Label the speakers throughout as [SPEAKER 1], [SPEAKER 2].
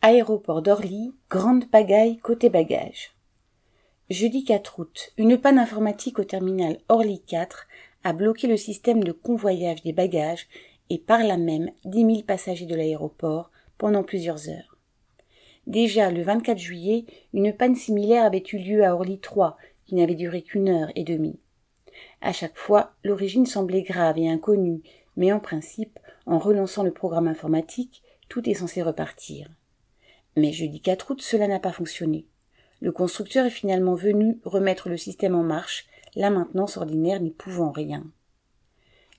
[SPEAKER 1] Aéroport d'Orly, grande pagaille côté bagages. Jeudi 4 août, une panne informatique au terminal Orly 4 a bloqué le système de convoyage des bagages et par là même dix mille passagers de l'aéroport pendant plusieurs heures. Déjà le 24 juillet, une panne similaire avait eu lieu à Orly 3 qui n'avait duré qu'une heure et demie. À chaque fois, l'origine semblait grave et inconnue, mais en principe, en relançant le programme informatique, tout est censé repartir. Mais jeudi 4 août, cela n'a pas fonctionné. Le constructeur est finalement venu remettre le système en marche, la maintenance ordinaire n'y pouvant rien.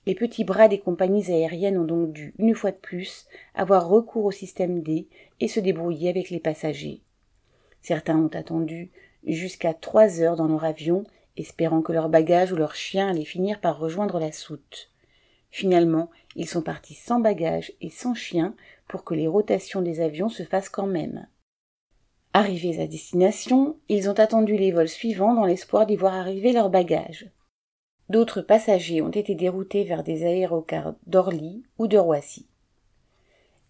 [SPEAKER 1] Les petits bras des compagnies aériennes ont donc dû, une fois de plus, avoir recours au système D et se débrouiller avec les passagers. Certains ont attendu jusqu'à trois heures dans leur avion, espérant que leurs bagages ou leurs chiens allaient finir par rejoindre la soute. Finalement, ils sont partis sans bagages et sans chiens pour que les rotations des avions se fassent quand même. Arrivés à destination, ils ont attendu les vols suivants dans l'espoir d'y voir arriver leurs bagages. D'autres passagers ont été déroutés vers des aérocars d'Orly ou de Roissy.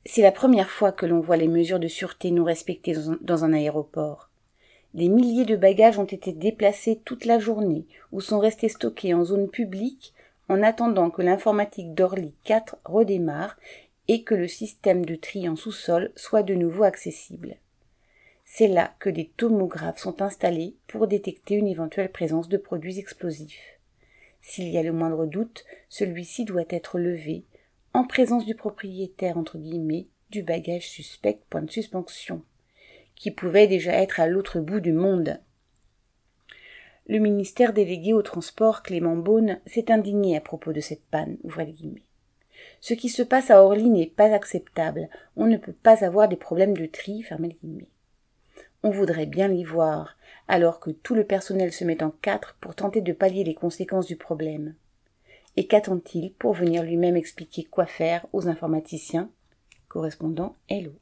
[SPEAKER 1] C'est la première fois que l'on voit les mesures de sûreté non respectées dans un aéroport. Des milliers de bagages ont été déplacés toute la journée ou sont restés stockés en zone publique en attendant que l'informatique d'Orly 4 redémarre et que le système de tri en sous-sol soit de nouveau accessible. C'est là que des tomographes sont installés pour détecter une éventuelle présence de produits explosifs. S'il y a le moindre doute, celui-ci doit être levé en présence du propriétaire entre guillemets du bagage suspect point de suspension, qui pouvait déjà être à l'autre bout du monde. Le ministère délégué au transport Clément Beaune s'est indigné à propos de cette panne. guillemets. Ce qui se passe à Orly n'est pas acceptable. On ne peut pas avoir des problèmes de tri, fermez. On voudrait bien l'y voir, alors que tout le personnel se met en quatre pour tenter de pallier les conséquences du problème. Et qu'attend-il pour venir lui-même expliquer quoi faire aux informaticiens? Correspondant Hello.